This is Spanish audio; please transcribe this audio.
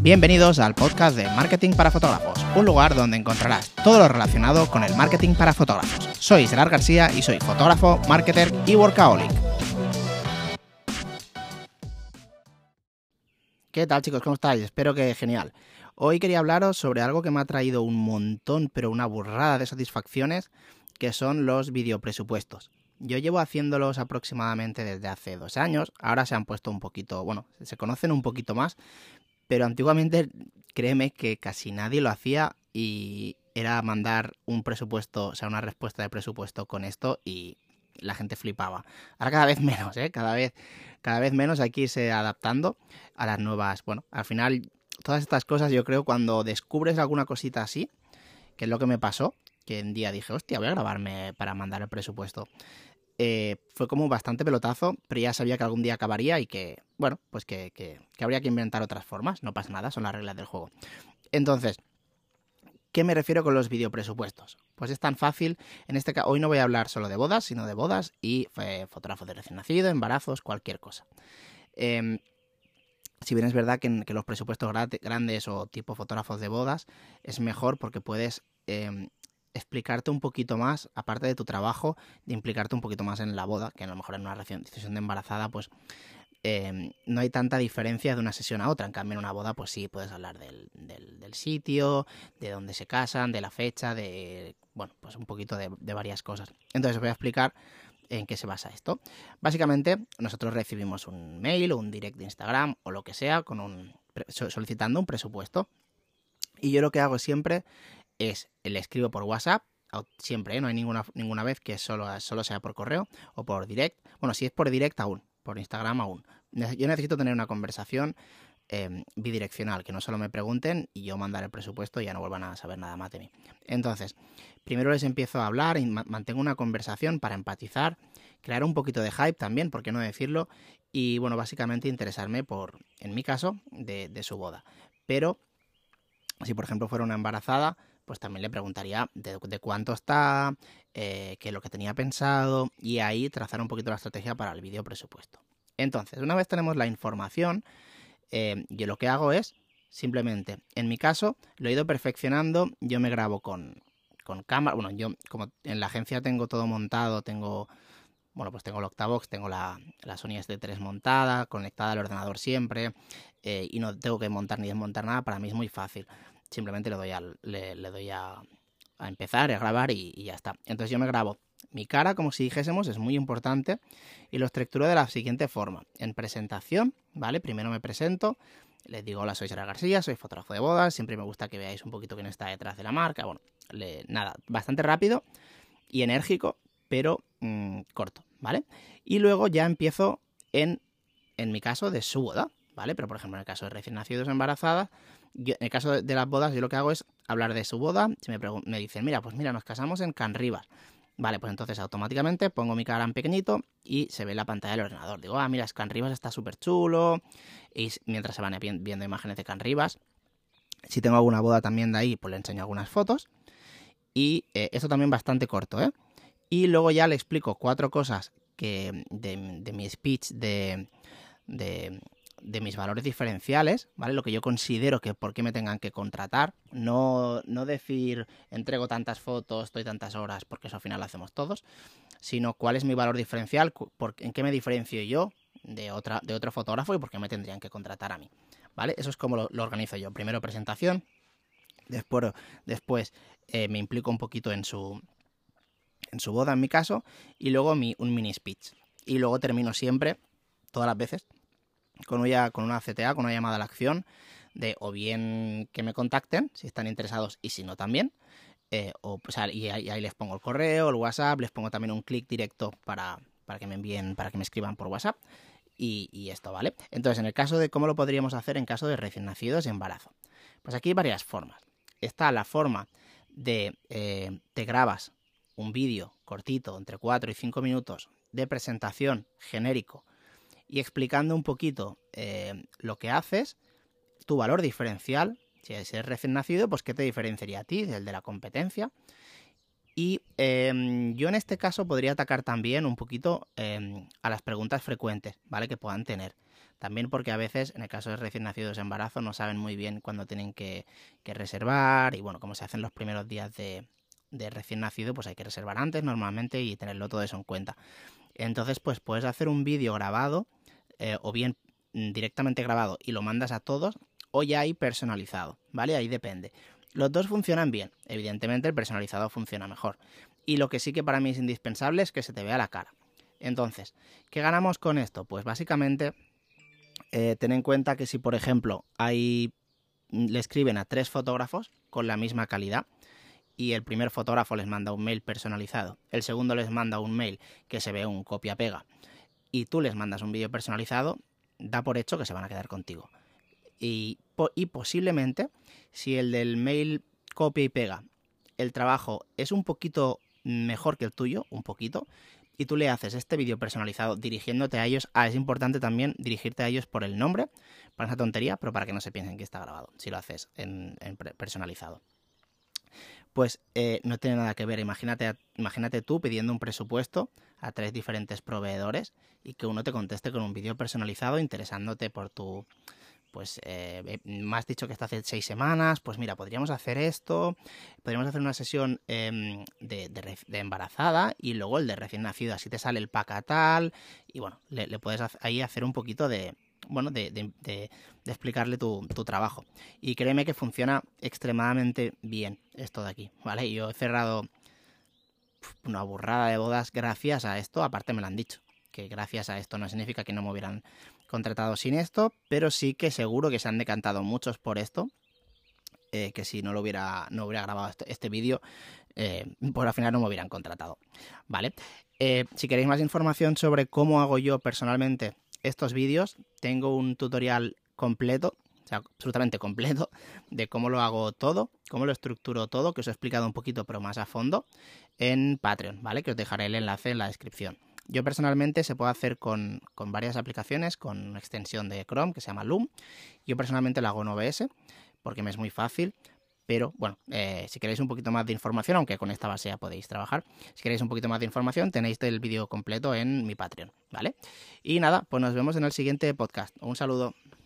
Bienvenidos al podcast de Marketing para Fotógrafos, un lugar donde encontrarás todo lo relacionado con el marketing para fotógrafos. Soy Gerard García y soy fotógrafo, marketer y workaholic. ¿Qué tal chicos? ¿Cómo estáis? Espero que genial. Hoy quería hablaros sobre algo que me ha traído un montón, pero una burrada de satisfacciones, que son los videopresupuestos. Yo llevo haciéndolos aproximadamente desde hace dos años, ahora se han puesto un poquito, bueno, se conocen un poquito más, pero antiguamente créeme que casi nadie lo hacía y era mandar un presupuesto, o sea, una respuesta de presupuesto con esto y la gente flipaba. Ahora cada vez menos, ¿eh? Cada vez, cada vez menos hay que irse adaptando a las nuevas. Bueno, al final, todas estas cosas yo creo cuando descubres alguna cosita así, que es lo que me pasó, que un día dije, hostia, voy a grabarme para mandar el presupuesto. Eh, fue como bastante pelotazo, pero ya sabía que algún día acabaría y que, bueno, pues que, que, habría que inventar otras formas, no pasa nada, son las reglas del juego. Entonces, ¿qué me refiero con los videopresupuestos? Pues es tan fácil, en este caso, hoy no voy a hablar solo de bodas, sino de bodas y eh, fotógrafos de recién nacido, embarazos, cualquier cosa. Em, si bien es verdad que, que los presupuestos grandes o tipo fotógrafos de bodas es mejor porque puedes em, explicarte un poquito más, aparte de tu trabajo, de implicarte un poquito más en la boda, que a lo mejor en una decisión de embarazada, pues em, no hay tanta diferencia de una sesión a otra. En cambio, en una boda, pues sí, puedes hablar del, del, sitio, de dónde se casan, de la fecha, de, bueno, pues un poquito de, de varias cosas. Entonces os voy a explicar en qué se basa esto. Básicamente, nosotros recibimos un mail o un direct de Instagram o lo que sea con un solicitando un presupuesto. Y yo lo que hago siempre es le escribo por WhatsApp, siempre, ¿eh? no hay ninguna, ninguna vez que solo, solo sea por correo o por direct. Bueno, si es por direct aún, por Instagram aún. Yo necesito tener una conversación em, bidireccional, que no solo me pregunten y yo mandar el presupuesto y ya no vuelvan a saber nada más de mí. Entonces, primero les empiezo a hablar y mantengo una conversación para empatizar, crear un poquito de hype también, por qué no decirlo, y bueno, básicamente interesarme por, en mi caso, de, de su boda. Pero, si por ejemplo fuera una embarazada, pues también le preguntaría de, cuánto está, eh, qué es lo que tenía pensado y ahí trazar un poquito la estrategia para el vídeo presupuesto. Entonces, una vez tenemos la información, eh, yo lo que hago es simplemente, en mi caso, lo he ido perfeccionando, yo me grabo con, con cámara, bueno, yo como en la agencia tengo todo montado, tengo, bueno, pues tengo el Octavox, tengo la, la Sony S3 montada, conectada al ordenador siempre, eh, y no tengo que montar ni desmontar nada, para mí es muy fácil simplemente le doy a, le, doy a, empezar, a grabar y, ya está. Entonces yo me grabo mi cara como si dijésemos, es muy importante, y lo estructuro de la siguiente forma. En presentación, ¿vale? Primero me presento, les digo, hola, soy Sara García, soy fotógrafo de bodas, siempre me gusta que veáis un poquito quién está detrás de la marca. Bueno, nada, bastante rápido y enérgico, pero mm, corto, ¿vale? Y luego ya empiezo en, en mi caso, de su boda, ¿vale? Pero por ejemplo, en el caso de recién nacidos embarazadas, en el caso de las bodas, yo lo que hago es hablar de su boda. Si me, me dicen, mira, pues mira, nos casamos en Can Rivas. Vale, pues entonces automáticamente pongo mi cara en pequeñito y se ve la pantalla del ordenador. Digo, ah, mira, es Can Rivas está súper chulo. Y mientras se van viendo imágenes de Can Rivas, si tengo alguna boda también de ahí, pues le enseño algunas fotos. Y eh, esto también bastante corto, ¿eh? Y luego ya le explico cuatro cosas que de, de mi speech de, de, de mis valores diferenciales, ¿vale? Lo que yo considero que por qué me tengan que contratar. No, no decir entrego tantas fotos, estoy tantas horas, porque eso al final lo hacemos todos, sino cuál es mi valor diferencial, en qué me diferencio yo de, otra, de otro fotógrafo y por qué me tendrían que contratar a mí. ¿Vale? Eso es como lo, organizo yo. Primero presentación, después, después eh, me implico un poquito en su, en su boda en mi caso, y luego mi, un mini speech. Y luego termino siempre, todas las veces, con una, con una CTA, con una llamada a la acción, de o bien que me contacten, si están interesados, y si no también. Eh, o, y, ahí, les pongo el correo, el WhatsApp, les pongo también un clic directo para, para que me envíen, para que me escriban por WhatsApp. Y, esto, ¿vale? Entonces, en el caso de cómo lo podríamos hacer en caso de recién nacidos y embarazo. Pues aquí hay varias formas. Está la forma de eh, te grabas un vídeo cortito, entre 4 y 5 minutos, de presentación genérico y explicando un poquito eh, lo que haces, tu valor diferencial, si eres recién nacido, pues qué te diferenciaría a ti del de la competencia. Y em, yo en este caso podría atacar también un poquito em, a las preguntas frecuentes, ¿vale? Que puedan tener. También porque a veces, en el caso de recién nacidos de embarazo, no saben muy bien cuándo tienen que, reservar y bueno, como se hacen los primeros días de, recién nacido, pues hay que reservar antes normalmente y tenerlo todo eso en cuenta. Entonces, pues puedes hacer un vídeo grabado eh, o bien directamente grabado y lo mandas a todos o ya hay personalizado, ¿vale? Ahí depende. Los dos funcionan bien, evidentemente el personalizado funciona mejor. Y lo que sí que para mí es indispensable es que se te vea la cara. Entonces, ¿qué ganamos con esto? Pues básicamente eh, ten en cuenta que si, por ejemplo, hay, le escriben a tres fotógrafos con la misma calidad y el primer fotógrafo les manda un mail personalizado, el segundo les manda un mail que se ve un copia-pega y tú les mandas un vídeo personalizado, da por hecho que se van a quedar contigo. Y, posiblemente, si el del mail copia y pega, el trabajo es un poquito mejor que el tuyo, un poquito, y tú le haces este vídeo personalizado dirigiéndote a ellos. Ah, es importante también dirigirte a ellos por el nombre, para esa tontería, pero para que no se piensen que está grabado, si lo haces en, personalizado. Pues eh, no tiene nada que ver. Imagínate, imagínate tú pidiendo un presupuesto a tres diferentes proveedores y que uno te conteste con un vídeo personalizado interesándote por tu, pues eh, me has dicho que está hace seis semanas, pues mira, podríamos hacer esto, podríamos hacer una sesión em, de, embarazada y luego el de recién nacido, así te sale el pack tal, y bueno, le, puedes ahí hacer un poquito de, bueno, de, explicarle tu, trabajo. Y créeme que funciona extremadamente bien esto de aquí, ¿vale? Yo he cerrado una burrada de bodas gracias a esto, aparte me lo han dicho, que gracias a esto no significa que no me hubieran contratado sin esto, pero sí que seguro que se han decantado muchos por esto. Eh, que si no lo hubiera, no hubiera grabado este, este vídeo, por al final no me hubieran contratado. ¿Vale? Eh, si queréis más información sobre cómo hago yo personalmente estos vídeos, tengo un tutorial completo, o sea, absolutamente completo, de cómo lo hago todo, cómo lo estructuro todo, que os he explicado un poquito, pero más a fondo, en Patreon, ¿vale? Que os dejaré el enlace en la descripción. Yo personalmente se puede hacer con, varias aplicaciones, con una extensión de Chrome que se llama Loom. Yo personalmente lo hago en OBS porque me es muy fácil. Pero bueno, eh, si queréis un poquito más de información, aunque con esta base ya podéis trabajar, si queréis un poquito más de información, tenéis el vídeo completo en mi Patreon, ¿vale? Y nada, pues nos vemos en el siguiente podcast. Un saludo.